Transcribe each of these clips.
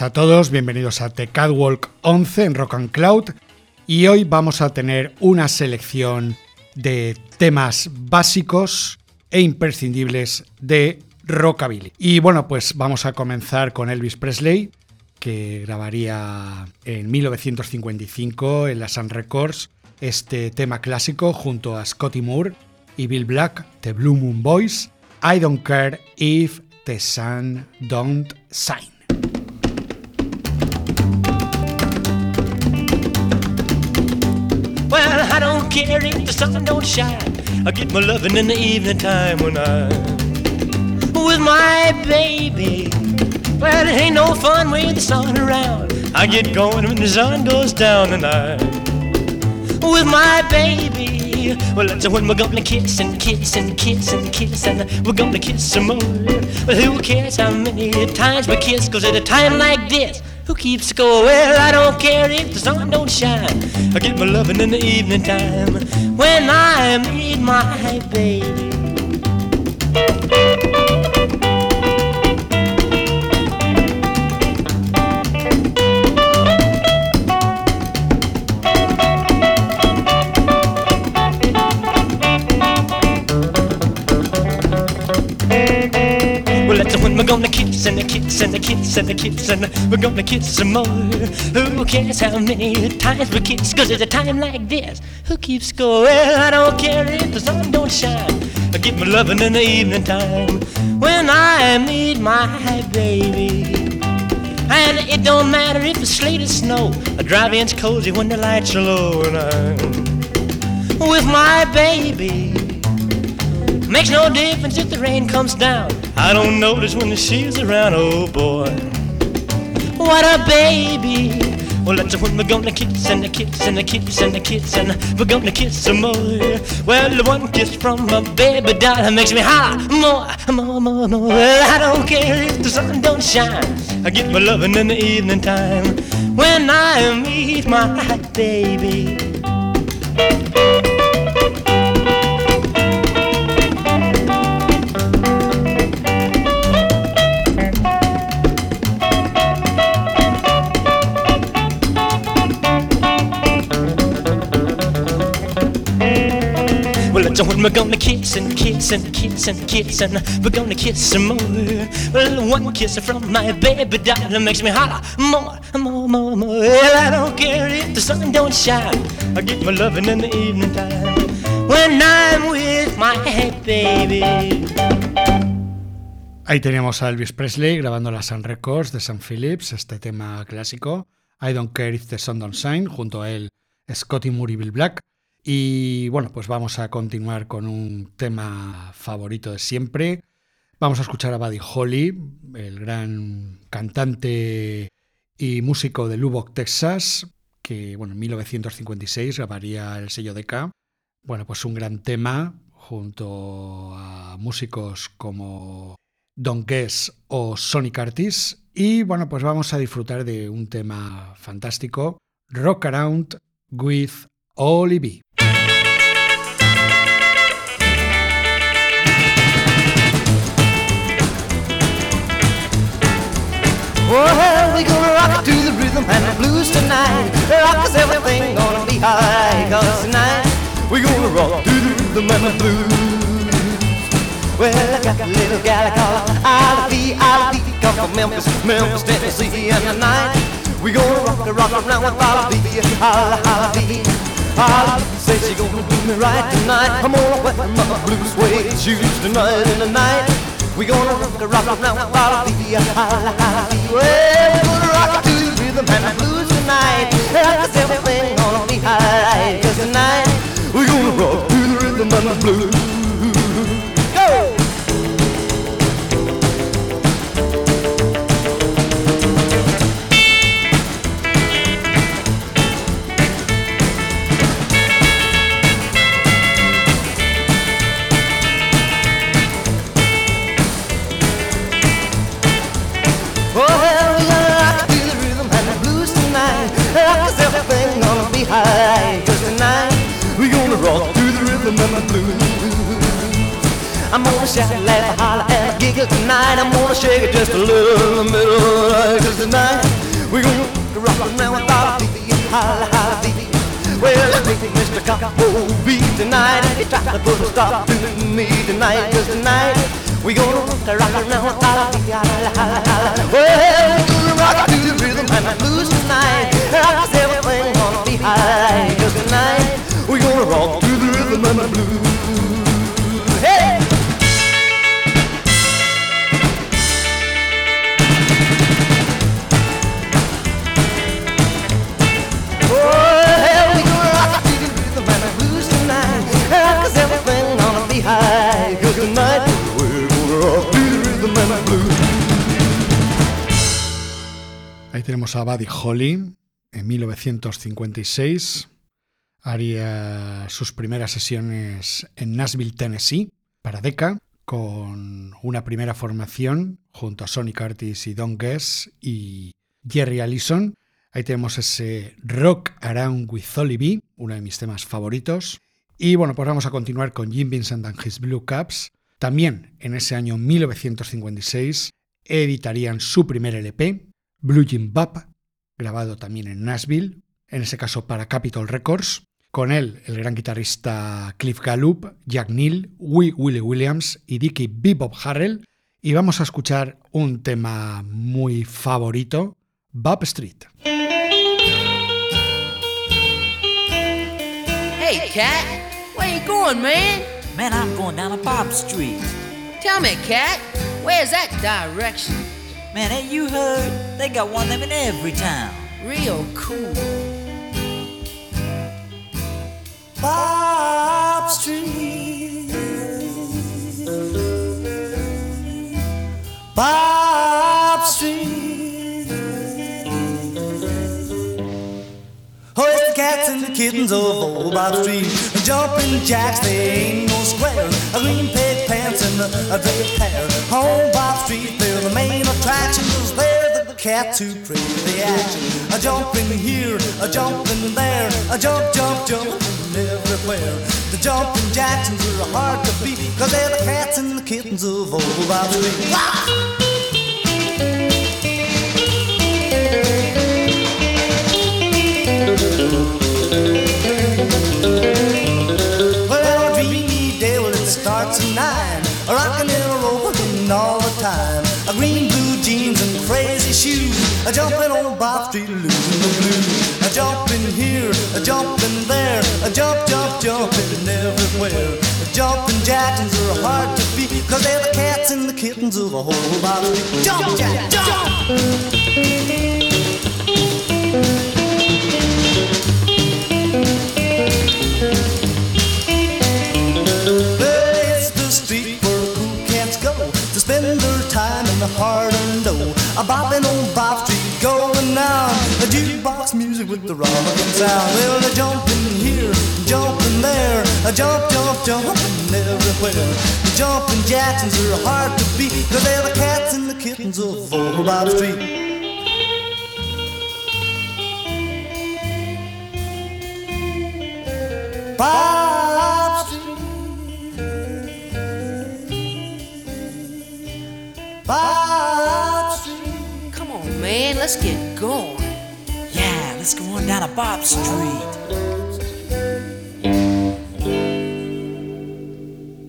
A todos, bienvenidos a The Catwalk 11 en Rock and Cloud y hoy vamos a tener una selección de temas básicos e imprescindibles de rockabilly. Y bueno, pues vamos a comenzar con Elvis Presley, que grabaría en 1955 en la Sun Records este tema clásico junto a Scotty Moore y Bill Black, The Blue Moon Boys, I Don't Care If the Sun Don't Shine. Care if the sun don't shine. I get my loving in the evening time when I'm with my baby. Well, it ain't no fun with the sun around. I get going when the sun goes down and I'm with my baby. Well, that's when we're gonna kiss and kiss and kiss and kiss and we're gonna kiss some more. Well, who cares how many times we kiss? Cause at a time like this, who keeps score? Well, I don't care if the sun don't shine. I get my loving in the evening time when I meet my baby. Kiss and a kiss and a kiss and a kiss and we're gonna kiss some more. Who cares how many times we kiss? Cause at a time like this, who keeps score? Well, I don't care if the sun don't shine. I get my loving in the evening time when I meet my baby. And it don't matter if it's sleet or snow. I drive in's cozy when the lights are low and I'm with my baby. Makes no difference if the rain comes down. I don't notice when the she's around, oh boy. What a baby. Well, that's when we're gonna kiss and a kiss and a kiss and a kiss and we're gonna kiss some more. Well, the one kiss from my baby doll makes me holler more, more, more, more. Well, I don't care if the sun don't shine. I get my loving in the evening time when I meet my baby. The sun don't shine. I get my loving in the evening time when I'm with my baby. Ahí teníamos a Elvis Presley grabando la Sun Records de Sun Phillips, este tema clásico, I Don't Care If the Sun Don't Shine, junto a él Scotty Moore Bill Black. Y bueno, pues vamos a continuar con un tema favorito de siempre. Vamos a escuchar a Buddy Holly, el gran cantante y músico de Lubbock, Texas, que bueno, en 1956 grabaría el sello DK. Bueno, pues un gran tema junto a músicos como Don Guess o Sonic Artis. Y bueno, pues vamos a disfrutar de un tema fantástico, Rock Around with Ollie Vee. We gonna rock to the rhythm and the blues tonight. Rock us everything gonna be alright. Cause tonight we gonna rock to the rhythm and the blues. Well, I got a little gal I call Ivy, Ivy, come from Memphis, Memphis, Tennessee, and tonight we gonna rock the rock around with Ivy, Ivy. Holla, say she gonna do me right tonight. I'm gonna wear my blue suede shoes tonight and tonight. We gonna rock the rock around with Ivy, holla, holla, Well, we gonna rock to the rhythm and the blues tonight. Cause everything gonna be alright. Tonight we gonna rock to the rhythm and the blues. Be alright. Cause tonight we gonna rock to the rhythm and the blues. I'm gonna shout, laugh, holler, and giggle tonight. I'm gonna shake it just a little in the middle of the night. Cause tonight we gonna rock around with our baby, holla, holla, baby. Well, I think Mr. Coppo beat tonight. And he tried to put a stop to me tonight. Cause tonight we gonna rock around. Well, we gonna rock to the rhythm and the blues tonight. Cause everything We're gonna rock to the rhythm and the Ahí tenemos a Buddy Holly en 1956. Haría sus primeras sesiones en Nashville, Tennessee, para Decca, con una primera formación junto a Sonny Curtis y Don Guess y Jerry Allison. Ahí tenemos ese Rock Around with B, uno de mis temas favoritos. Y bueno, pues vamos a continuar con Jim Vincent and His Blue Caps. También en ese año 1956 editarían su primer LP, Blue Jim Bop, grabado también en Nashville, en ese caso para Capitol Records. Con él, el gran guitarrista Cliff Gallup, Jack Neal, Wee Willie Williams y Dickie Bebop Harrell. Y vamos a escuchar un tema muy favorito, Bob Street. Hey, Cat, where you going, man? Man, I'm going down to Bob Street. Tell me, Cat, where's that direction? Man, ain't you heard? They got one of them in every town. Real cool. Bop Street. Bop Street. Oh, it's the cats and the kittens of old Bop Street. Jumping jacks, they ain't no square. A green pig pants and a, a draped hair. On Bop Street, they're the main attractions. They're the cats who create the action. A jumping here, a jumping there, a jump, jump, jump everywhere. The jumping Jacksons are hard to beat, cause they're the cats and the kittens of old Bop Street. Wah! Well, dreamy day, well, it starts at nine. A rockin' and all the time. A green, blue jeans and crazy shoes. A jumping on Bop Street, losing the blues. A jumping here, a jumping there. A jump, jump, jumping everywhere. The jumping Jacksons are hard to beat, cause they're the cats and the kittens of a whole Bop Street. Jump, Jack, jump! Well, the hard and dough. A bopping on Bop Street going down. A jukebox music with the rockin' sound. Well, they're jumping here, jumping there. A jump, jump, jumping everywhere. The jumping Jacksons are hard to beat. Cause they're the cats and the kittens of old Bop Street. Bob Bob Street. Come on, man, let's get going. Yeah, let's go on down to Bob Street.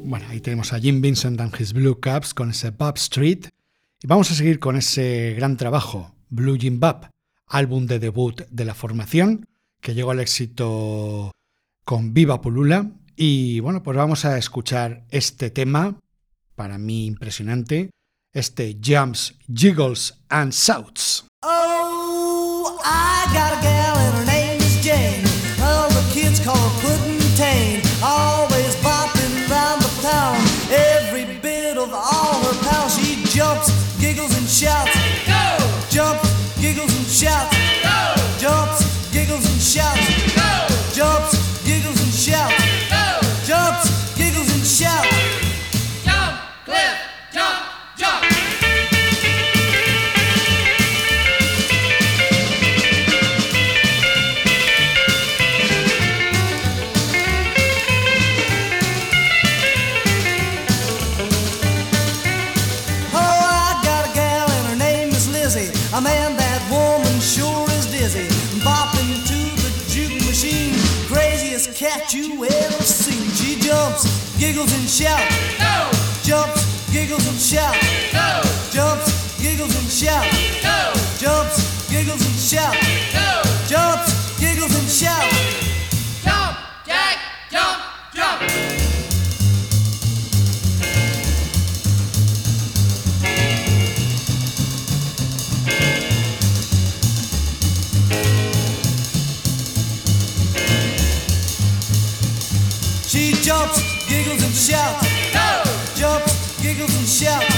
Bueno, ahí tenemos a Jim Vincent and his Blue Caps con ese Bob Street. Y vamos a seguir con ese gran trabajo, Blue Jim Bob, álbum de debut de la formación, que llegó al éxito con Viva Pulula. Y bueno, pues vamos a escuchar este tema, para mí impresionante, este Jumps, Giggles and Shouts. Oh, I got a gal and her name is Jane. All the kids call her Puddin' Tane. Always bopping round the town. Every bit of all her pals. She jumps, giggles and shouts. Go! Jumps, giggles and shouts. Go! Jumps, giggles and shouts. Go! Giggles and shouts. Go, Jumps, giggles and shouts. go, Jumps, giggles and shouts. go, Jumps, giggles and shouts. Giggles and shouts. Go, Jumps, giggles and shouts.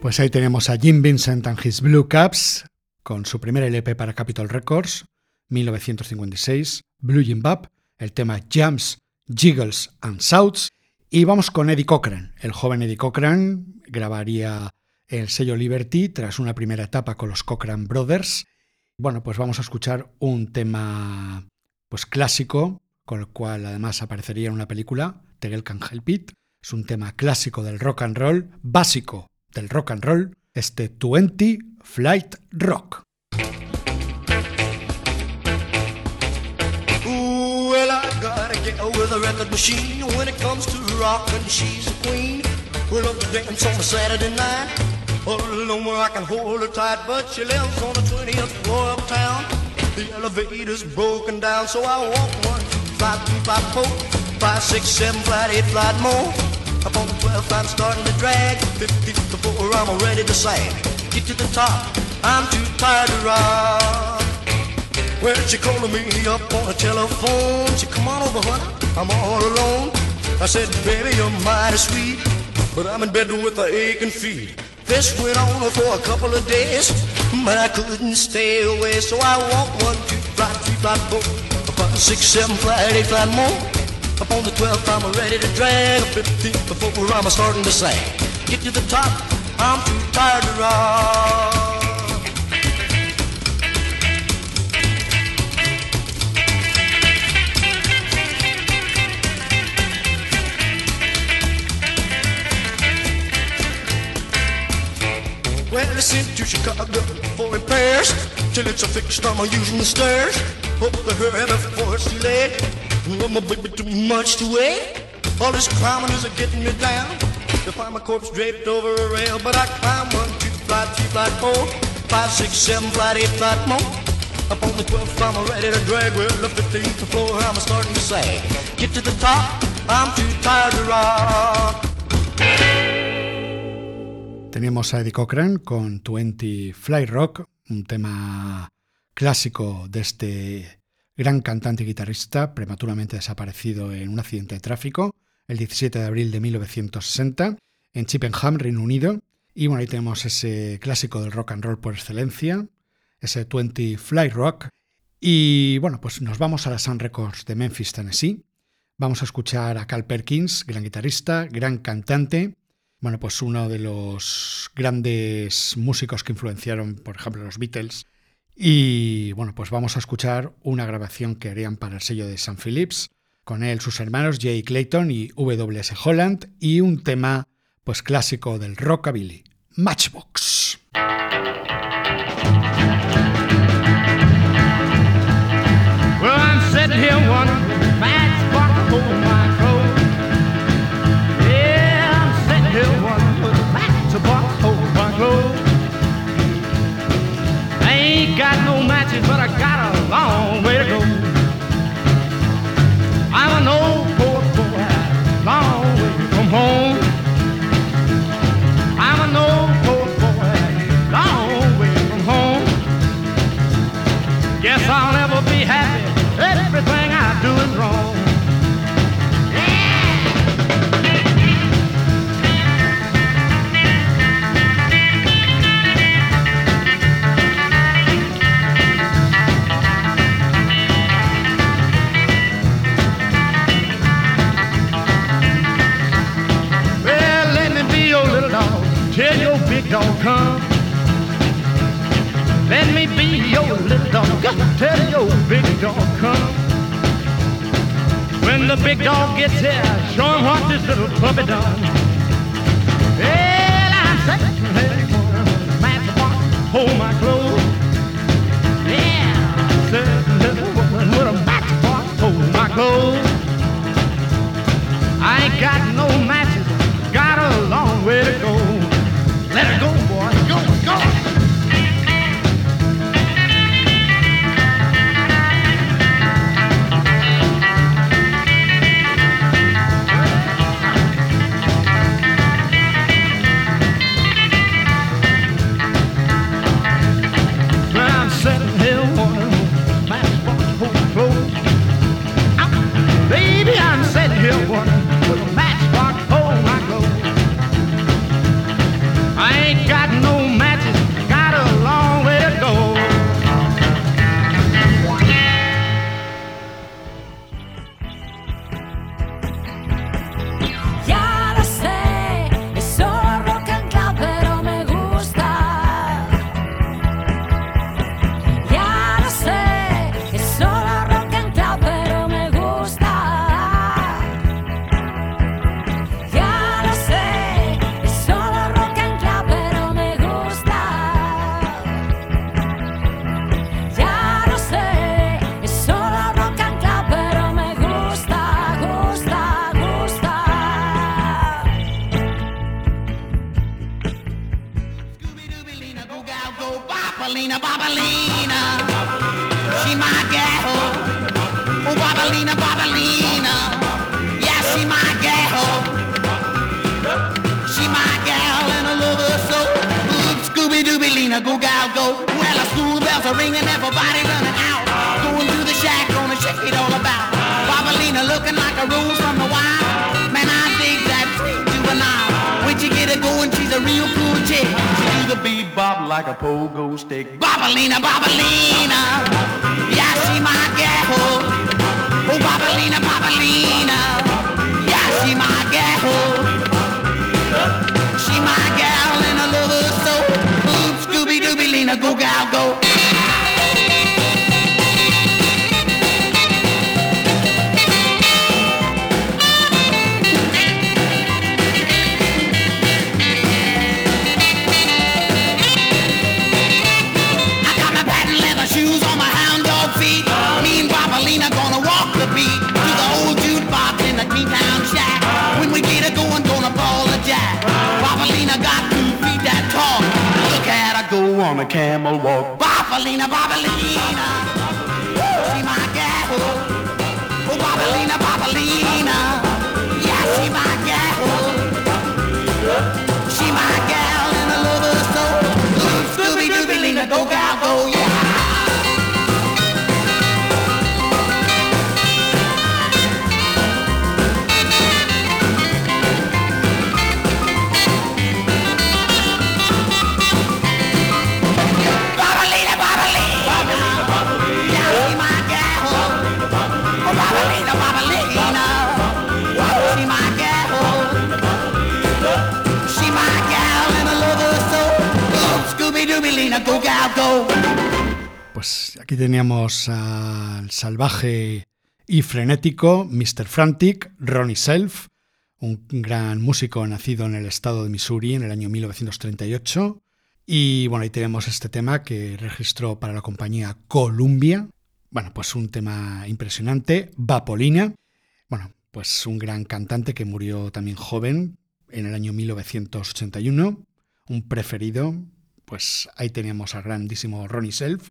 Pues ahí tenemos a Jim Vincent and his Blue Caps con su primer LP para Capitol Records, 1956, Blue Jim Bob, el tema Jumps, Jiggles and Shouts. Y vamos con Eddie Cochran. El joven Eddie Cochran grabaría el sello Liberty tras una primera etapa con los Cochran Brothers. Bueno, pues vamos a escuchar un tema pues clásico, con el cual además aparecería en una película, The Girl Can Help It. Es un tema clásico del rock and roll, básico del rock and roll, este 20 Flight Rock. With a record machine when it comes to rockin'. She's a queen. Up to dance on a Saturday night. All where I can hold her tight, but she lives on the 20th floor uptown. The elevator's broken down, so I walk one, flight three, flight four, five, six, seven, flight eight, flight more. Up on the 12th, I'm starting to drag. 50 before I'm ready to sag. Get to the top, I'm too tired to rock. Well, she calling me up on the telephone. She come on over, honey. I'm all alone. I said, baby, you're mighty sweet, but I'm in bed with a aching feet. This went on for a couple of days, but I couldn't stay away. So I walked one, two, flight, three, four, flight, eight, more. Up on the 12th, I'm ready to drag. A 15 before I'm starting to sag. Get to the top, I'm too tired to rock. Well, I sent to Chicago for repairs. till it's a fixed. I'm using the stairs up the hill before it's too late. Well, my baby, too much to wait. All this climbing is getting me down. To find my corpse draped over a rail, but I climb one, two, flight, three, flight, four, five, six, seven, flight, eight, flight more. Up on the 12th, I'm ready to drag. Well, the 15th floor, I'm starting to sag. Get to the top, I'm too tired to rock. Teníamos a Eddie Cochran con 20 Flight Rock, un tema clásico de este gran cantante y guitarrista prematuramente desaparecido en un accidente de tráfico el 17 de abril de 1960 en Chippenham, Reino Unido. Y bueno, ahí tenemos ese clásico del rock and roll por excelencia, ese 20 Fly Rock. Y bueno, pues nos vamos a la Sun Records de Memphis, Tennessee. Vamos a escuchar a Cal Perkins, gran guitarrista, gran cantante. Bueno, pues uno de los grandes músicos que influenciaron, por ejemplo, los Beatles. Y bueno, pues vamos a escuchar una grabación que harían para el sello de San Phillips, con él sus hermanos Jay Clayton y W.S. Holland, y un tema pues clásico del rockabilly, Matchbox. No matches, but I got a long way to go. I'm an old poor boy, long way from home. I'm an old poor boy, long way from home. Guess I'll never be happy. Everything I do is wrong. Dog come. Let me be your little dog. Tell your big dog come. When the big dog gets here, show him what this little puppy done. Well, I'm saying, hey, hold my clothes. Bobalina, Bobalina, she my gal. Oh, Bobalina, Bobalina, yeah, she my gal. She my gal and I love her so. Ooh, Scooby Dooby Lina, go gal go. Well, the school bells are ringing, everybody running out. Going to the shack, gonna check it all about. Bobalina looking like a rose from the wild. Man, I dig that juvenile. When you get her going, she's a real cool chick. The bebop like a pogo stick. Bobalina, Bobalina, yeah, she my gal. Oh, Bobalina, Bobalina, yeah, she my gal. She my gal and I love her so. Ooh, Scooby Dooby Lina, go gal go. On a camel walk. Bopalina, Bopalina. She my gal. Oh, Bopalina, Bopalina. Aquí teníamos al salvaje y frenético Mr. Frantic, Ronnie Self, un gran músico nacido en el estado de Missouri en el año 1938. Y bueno, ahí tenemos este tema que registró para la compañía Columbia. Bueno, pues un tema impresionante, Vapolina. Bueno, pues un gran cantante que murió también joven en el año 1981. Un preferido, pues ahí teníamos al grandísimo Ronnie Self.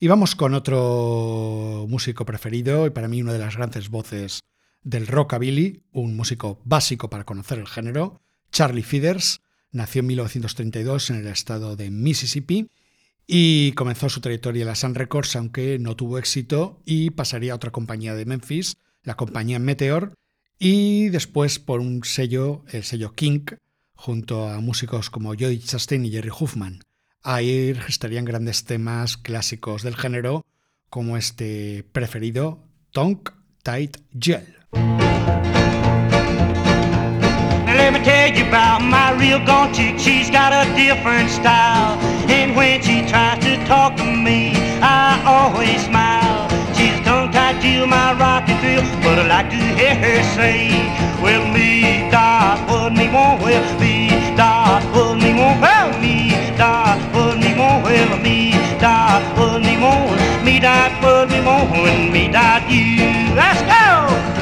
Y vamos con otro músico preferido y para mí una de las grandes voces del rockabilly, un músico básico para conocer el género, Charlie Feathers. Nació en 1932 en el estado de Mississippi y comenzó su trayectoria en la Sun Records, aunque no tuvo éxito y pasaría a otra compañía de Memphis, la compañía Meteor, y después por un sello, el sello King, junto a músicos como Jody Chastain y Jerry Huffman. Ahí registrarían grandes temas clásicos del género, como este preferido, Tongue Tight Gel. Now let me tell you about my real gone chick. She's got a different style. And when she tries to talk to me, I always smile. She's tongue tied to my rock and thrill, but I like to hear her say, Well, me, dot, put me more, well, me, dot, put me more, well, me, dot, well, me, dot, put me more, me, dot, put me more, and me, dot, you. Let's go!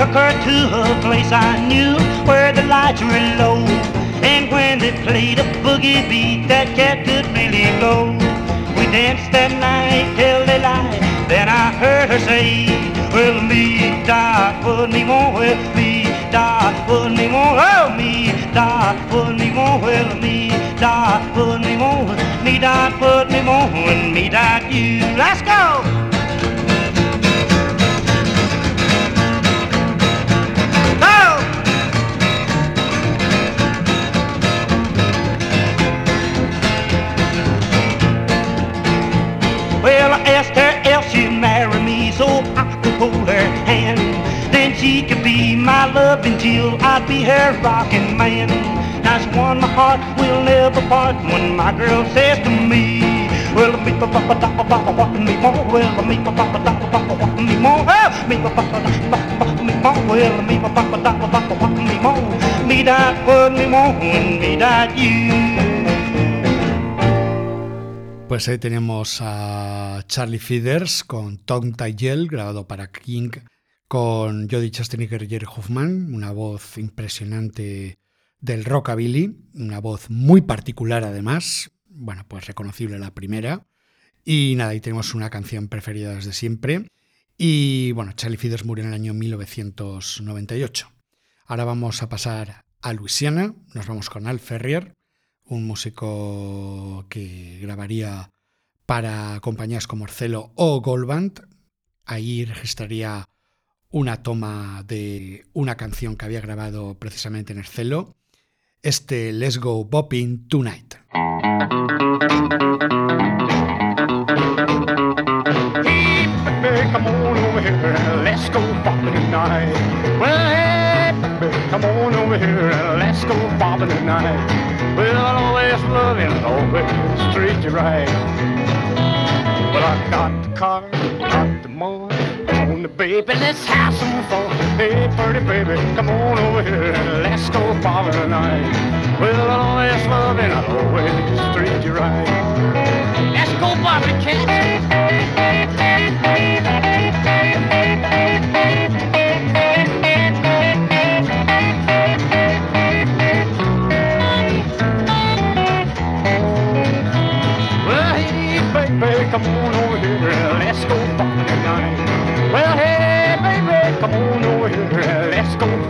Took her to a place I knew where the lights were low. And when they played a boogie beat, that cat could really go. Danced that night till daylight. Then I heard her say, Well, me, Doc, put me more, well, me, Doc, put me more, oh, me, Doc, put me more, well, me, Doc, put me more, me, Doc, put me more, and me, Doc, you. Let's! Go! Be her rocking man. That's one my heart will never part when my girl says to me, Well, me pa pa pa da pa pa pa me more. Well, me pa pa pa da pa pa pa me more. Oh, me pa pa pa da pa pa me more. Well, me pa pa pa da pa pa pa me more. Me that me more me that you. Pues ahí tenemos a Charlie Feeders con Tom Tygel, grabado para King, con Jody Chasteninger y Jerry Hoffman, una voz impresionante del rockabilly, una voz muy particular además, bueno, pues reconocible la primera. Y nada, ahí tenemos una canción preferida desde siempre. Y bueno, Charlie Feeders murió en el año 1998. Ahora vamos a pasar a Luisiana, nos vamos con Al Ferrier, un músico que grabaría para compañías como Orcelo o Goldband. Ahí registraría una toma de una canción que había grabado precisamente en Orcelo, este Let's Go Bopping Tonight. come on over here and let's go always always on, baby, let's have some fun. Hey, pretty baby, come on over here and let's go bobbing tonight. Well, I'll always love and I'll always treat you right. Let's go cat. Well, hey, baby, come on over here. Let's go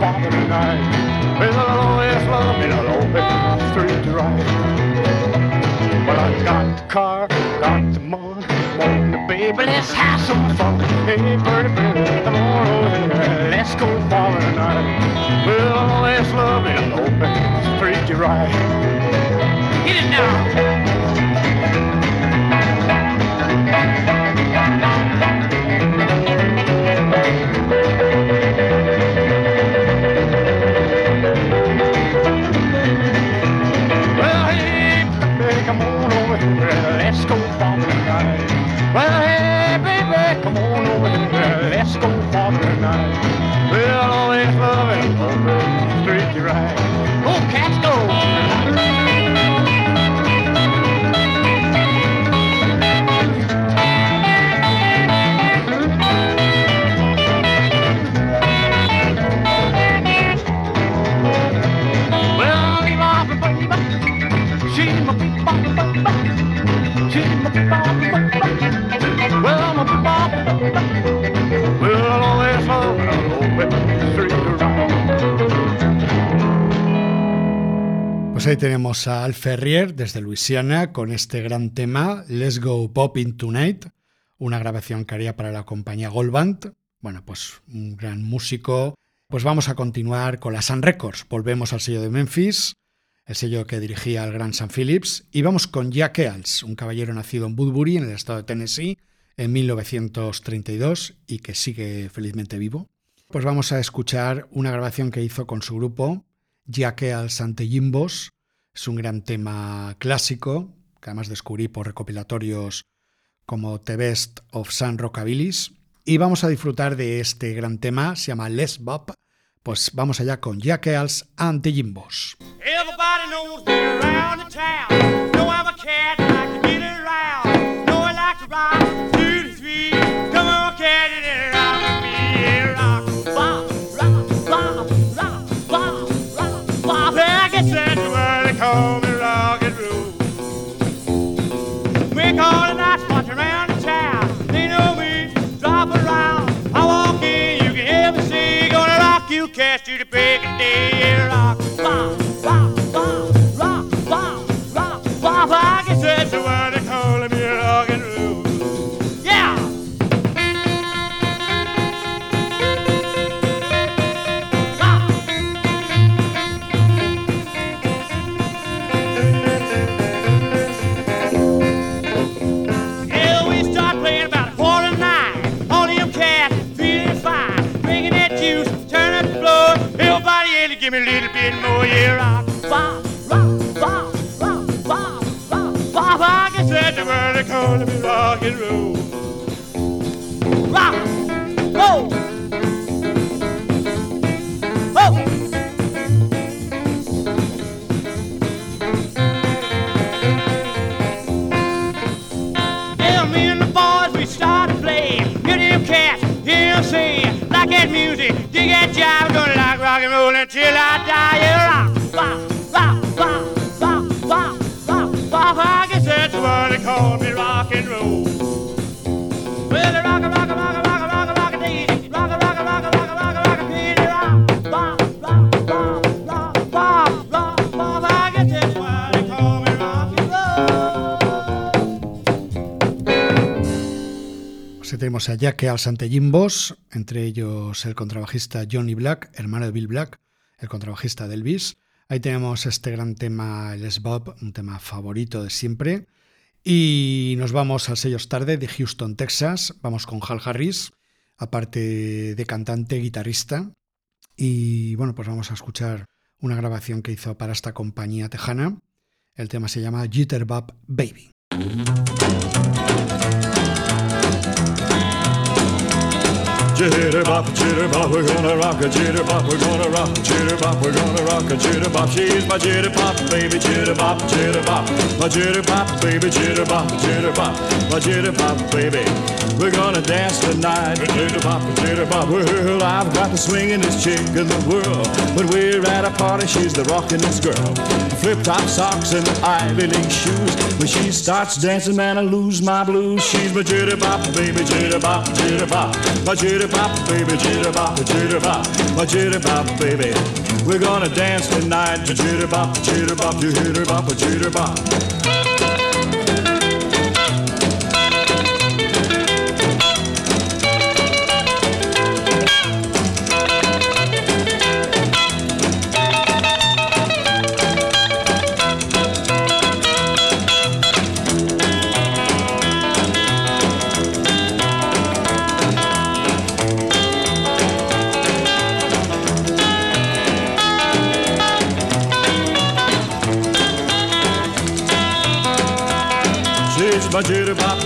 Bobbing tonight. Well, I'll always love and I'll always treat you right. Well, I got the car, got the money. Come on, baby, let's have some fun. Hey, pretty baby, here. Let's go bobbing tonight. Well, I'll always love and I'll always treat you right. Get it now. Bobbing tonight. Well, I'll always ahí tenemos a Al Ferrier desde Luisiana con este gran tema Let's Go Popping Tonight, una grabación que haría para la compañía Gold Band. Bueno, pues un gran músico. Pues vamos a continuar con la Sun Records. Volvemos al sello de Memphis, el sello que dirigía el gran Sam Phillips, y vamos con Jack Eales, un caballero nacido en Woodbury, en el estado de Tennessee, en 1932 y que sigue felizmente vivo. Pues vamos a escuchar una grabación que hizo con su grupo, Jack Eales ante Jimbos. Es un gran tema clásico, que además descubrí por recopilatorios como The Best of Sun Rockabilis. Y vamos a disfrutar de este gran tema, se llama Les Bob. Pues vamos allá con Jack Eales ante Jimbos. Everybody knows around the town. Know I'm a cat, call me rock and roll. Pues tenemos a Jack Eales ante Jimbos, entre ellos el contrabajista Johnny Black, hermano de Bill Black, el contrabajista de Elvis. Ahí tenemos este gran tema, Les Bob, un tema favorito de siempre. Y nos vamos al sellos tarde de Houston, Texas. Vamos con Hal Harris, aparte de cantante, guitarrista. Y bueno, pues vamos a escuchar una grabación que hizo para esta compañía tejana. El tema se llama Jitterbug Baby. Jitterbop, jitterbop, we're gonna rock a jitterbop, we're gonna rock a jitterbop, we're gonna rock a jitterbop. She's my jitterbop, baby, jitterbop, jitterbop, my jitterbop, baby, jitterbop, jitterbop, my jitterbop, baby. We're gonna dance tonight, jitterbop, jitterbop. Well, I've got the swingin'est chick in the world. When we're at a party, she's the rockin'est girl. Flip-top socks and Ivy League shoes. When she starts dancing, man, I lose my blues. She's my jitterbop, baby, jitterbop, jitterbop, my jitterbop, baby, jitterbop, jitterbop, my jitterbop, baby. We're gonna dance tonight, to jitterbop, jitterbop, jitterbop, jitterbop.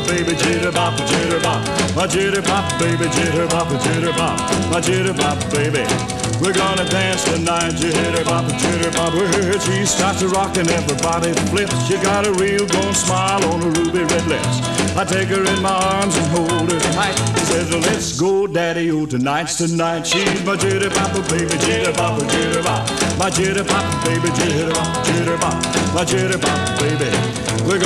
Baby, jitterbop, jitterbop, my jitterbop, baby, jitterbop, jitterbop, my jitterbop, baby. We're gonna dance tonight, jitterbop, jitterbop. Well, she starts to rock and everybody flips. She got a real gold smile on her ruby red lips. I take her in my arms and hold her tight. He says, let's go, daddy, oh, tonight's tonight. She's my jitterbop, baby, jitterbop, jitterbop, my jitterbop, baby, jitterbop, jitterbop, my jitterbop, baby. We're.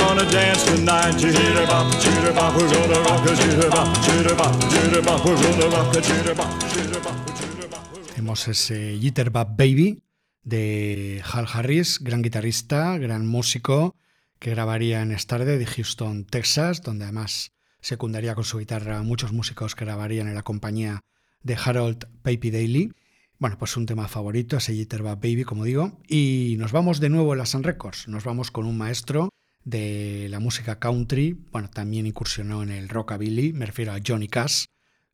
Tenemos ese Jitterbug Baby de Hal Harris, gran guitarrista, gran músico, que grabaría en Starde de Houston, Texas, donde además secundaría con su guitarra a muchos músicos que grabarían en la compañía de Harold Papy Daly. Bueno, pues un tema favorito, ese Jitterbug Baby, como digo. Y nos vamos de nuevo a la Sun Records. Nos vamos con un maestro de la música country. Bueno, también incursionó en el rockabilly. Me refiero a Johnny Cash,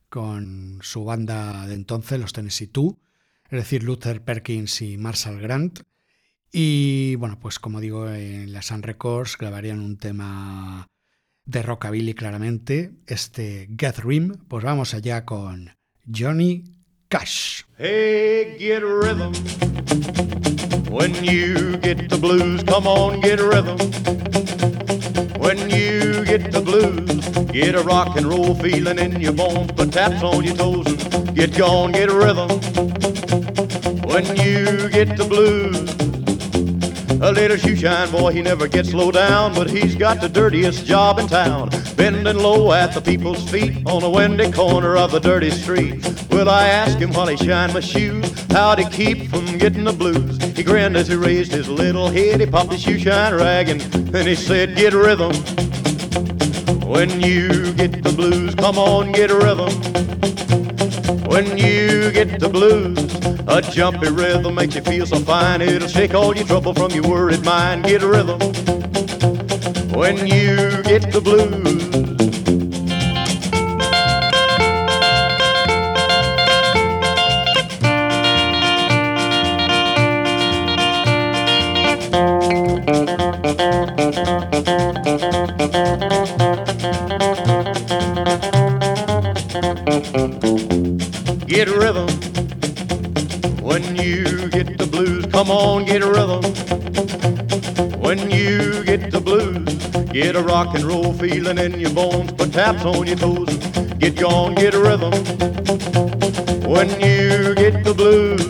con su banda de entonces, los Tennessee Two. Es decir, Luther Perkins y Marshall Grant. Y bueno, pues como digo, en la Sun Records grabarían un tema de rockabilly claramente, este Get Rim. Pues vamos allá con Johnny Cash. Hey, get rhythm. When you get the blues, come on, get a rhythm. When you get the blues, get a rock and roll feeling in your bones, put taps on your toes and get gone, get a rhythm. When you get the blues, a little shoe shine boy, he never gets low down, but he's got the dirtiest job in town. Bending low at the people's feet on a windy corner of a dirty street. Well, I asked him while he shined my shoes, how to keep from getting the blues? He grinned as he raised his little head, he popped his shoe shine rag, and then he said, Get rhythm. When you get the blues, come on, get rhythm. When you get the blues, a jumpy rhythm makes you feel so fine. It'll shake all your trouble from your worried mind. Get a rhythm. When you get the blues. Come on, get a rhythm. When you get the blues, get a rock and roll feeling in your bones, put taps on your toes, get gone, get a rhythm. When you get the blues.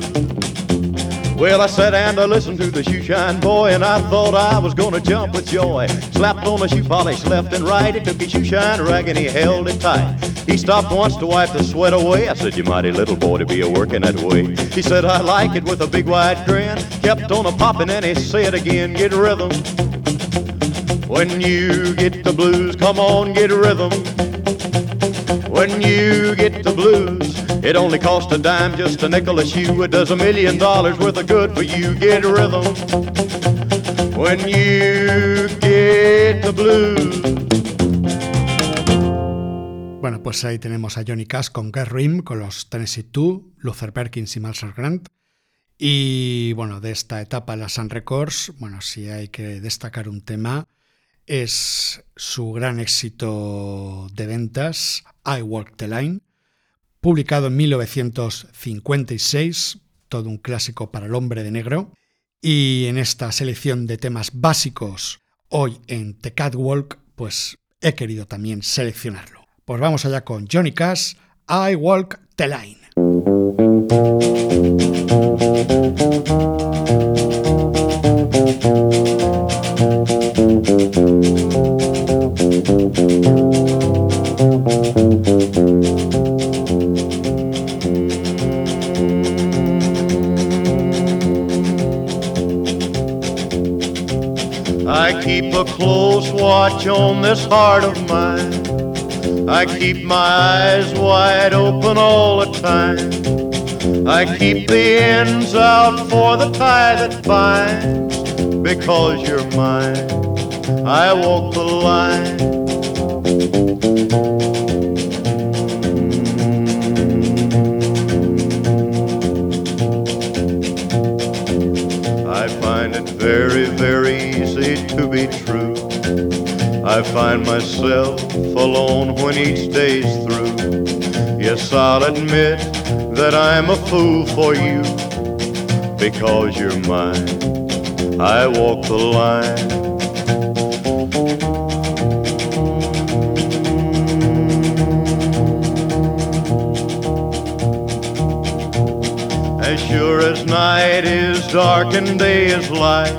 Well, I sat and I listened to the shoe shine boy, and I thought I was gonna jump with joy. Slapped on the shoe polish left and right. He took his shoe shine rag and he held it tight. He stopped once to wipe the sweat away. I said, You mighty little boy to be a working that way. He said, I like it with a big wide grin. Kept on a popping and he said again, Get rhythm. When you get the blues, come on, get rhythm. When you get the blues, it only costs a dime, just a nickel a shoe. It does a million dollars worth of good for you. Get rhythm. When you get the blues. Bueno, pues ahí tenemos a Johnny Cash con Get Rhythm, con los Tennessee Two, Luther Perkins y Marshall Grant. Y bueno, de esta etapa la Sun Records, bueno, si hay que destacar un tema, es su gran éxito de ventas, I Walk the Line, publicado en 1956, todo un clásico para el hombre de negro. Y en esta selección de temas básicos hoy en The Catwalk, pues he querido también seleccionarlo. Pues vamos allá con Johnny Cash, I Walk the Line. On this heart of mine. I keep my eyes wide open all the time. I keep the ends out for the tie that binds. Because you're mine, I walk the line. I find it very, very easy to be true. I find myself alone when each day's through. Yes, I'll admit that I'm a fool for you because you're mine. I walk the line. As sure as night is dark and day is light,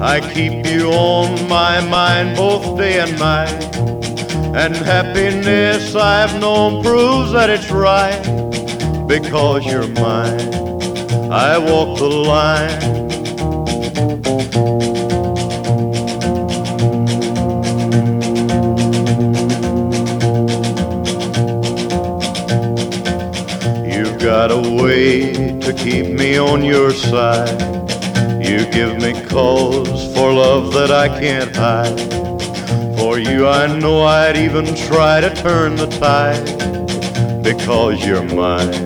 I keep you on my mind both day and night. And happiness I've known proves that it's right because you're mine. I walk the line. You've got a way to keep me on your side. You give me cause for love that I can't hide. For you, I know I'd even try to turn the tide. Because you're mine,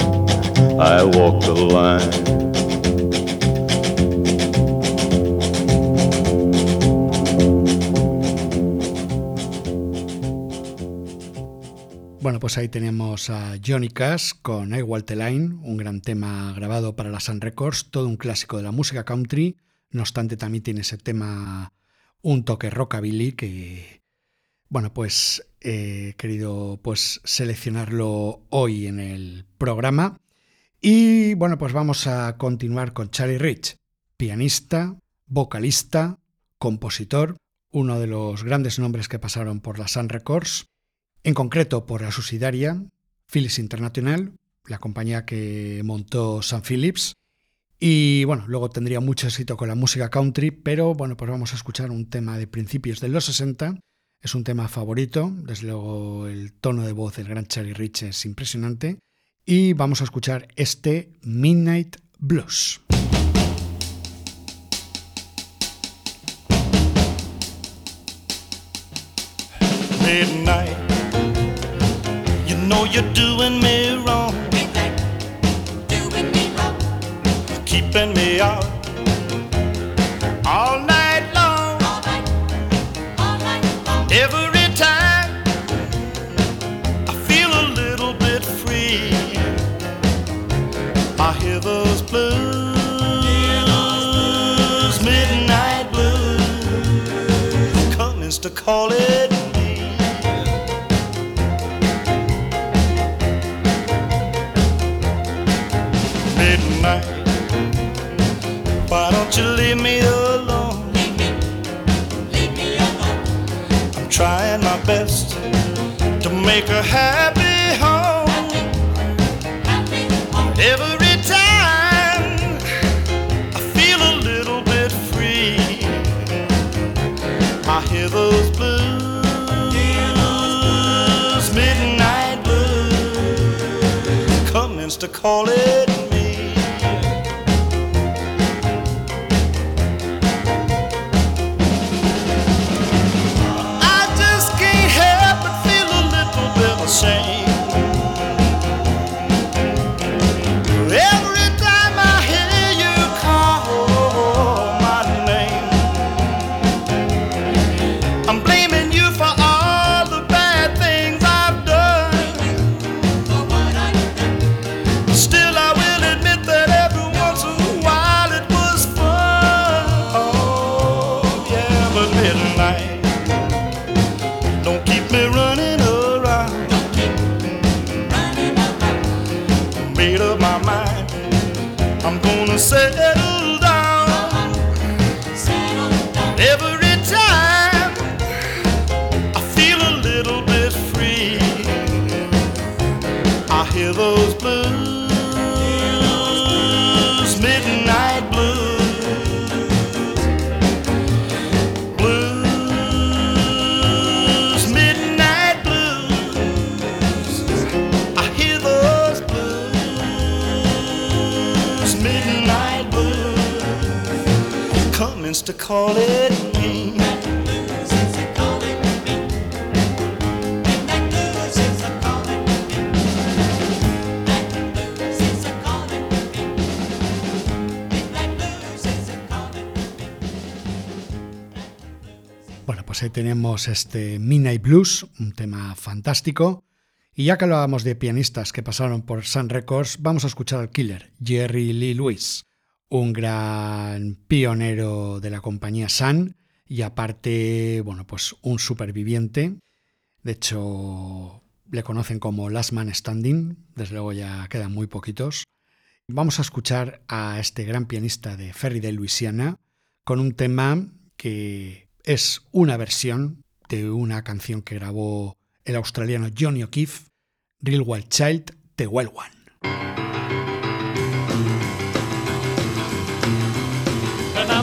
I walk the line. Bueno, pues ahí tenemos a Johnny Cash con I Walk the Line, un gran tema grabado para la Sun Records, todo un clásico de la música country. No obstante, también tiene ese tema, un toque rockabilly que, bueno, pues he querido pues seleccionarlo hoy en el programa. Y bueno, pues vamos a continuar con Charlie Rich, pianista, vocalista, compositor, uno de los grandes nombres que pasaron por la Sun Records en concreto por la subsidiaria Philips International, la compañía que montó Sam Phillips. Y bueno, luego tendría mucho éxito con la música country, pero bueno, pues vamos a escuchar un tema de principios de los 60. Es un tema favorito, desde luego el tono de voz del gran Charlie Rich es impresionante. Y vamos a escuchar este Midnight Blues. midnight. You know you're doing me wrong. Doing me wrong. Keeping me out all night to call it me. Midnight, why don't you leave me alone? Leave me, leave me alone. I'm trying my best to make her happy call it Bueno, pues ahí tenemos este Midnight Blues, un tema fantástico. Y ya que hablábamos de pianistas que pasaron por Sun Records, vamos a escuchar al killer, Jerry Lee Lewis un gran pionero de la compañía Sun y aparte, bueno, pues un superviviente. De hecho, le conocen como Last Man Standing, desde luego ya quedan muy poquitos. Vamos a escuchar a este gran pianista de Ferry de Luisiana con un tema que es una versión de una canción que grabó el australiano Johnny O'Keefe, Real Wild Child, The Wild One.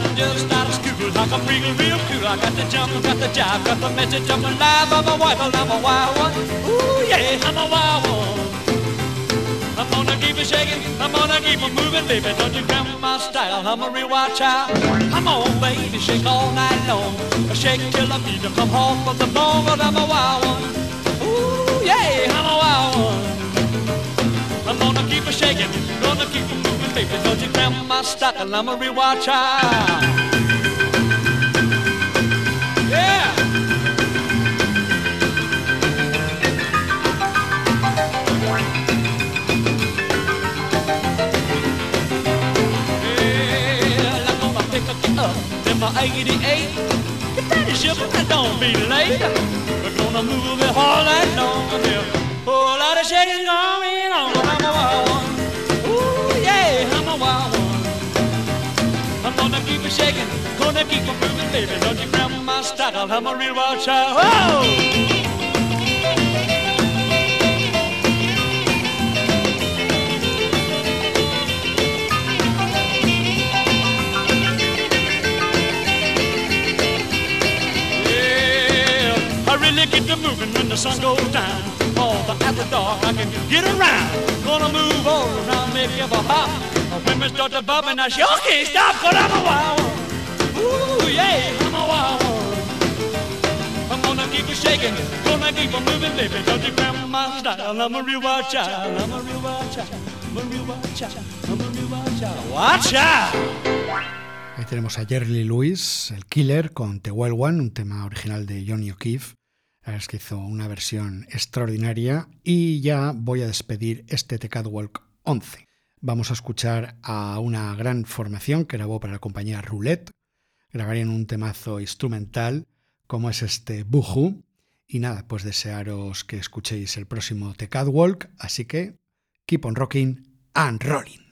I'm just out of school, I'm real, real cool. I got the jump, got the jive, got the message of my life. I'm a wife, and I'm a wild one. Ooh, yeah, I'm a wild one. I'm gonna keep it shaking, I'm gonna keep it moving, baby. Don't you grab my style, I'm a real wild child. Come on, baby, shake all night long. I shake till I feel you come home from the bone, but I'm a wild one. Ooh, yeah, I'm a wild one. I'm gonna keep it shaking, gonna keep it baby. You grab my style, I'm a real wild. Yeah. I'm gonna pick a up in my 88. Get ready, ship, and don't be late. We're gonna move it all night long. A whole lot of shaking going on. Keep it shaking, gonna keep it moving, baby. Don't you grab my style, I'm a real wild child. Whoa! Get to moving when the sun goes down. All the after dark, I can get around. Gonna move all around, make you a hop. Bump, and I keep it shaking, gonna keep you a real! Ahí tenemos a Jerry Lewis, el killer, con The Wild One, un tema original de Johnny O'Keefe. Es que hizo una versión extraordinaria. Y ya voy a despedir este The Catwalk 11. Vamos a escuchar a una gran formación que grabó para la compañía Roulette. Grabarían un temazo instrumental como es este Boohoo. Y nada, pues desearos que escuchéis el próximo The Catwalk. Así que keep on rocking and rolling.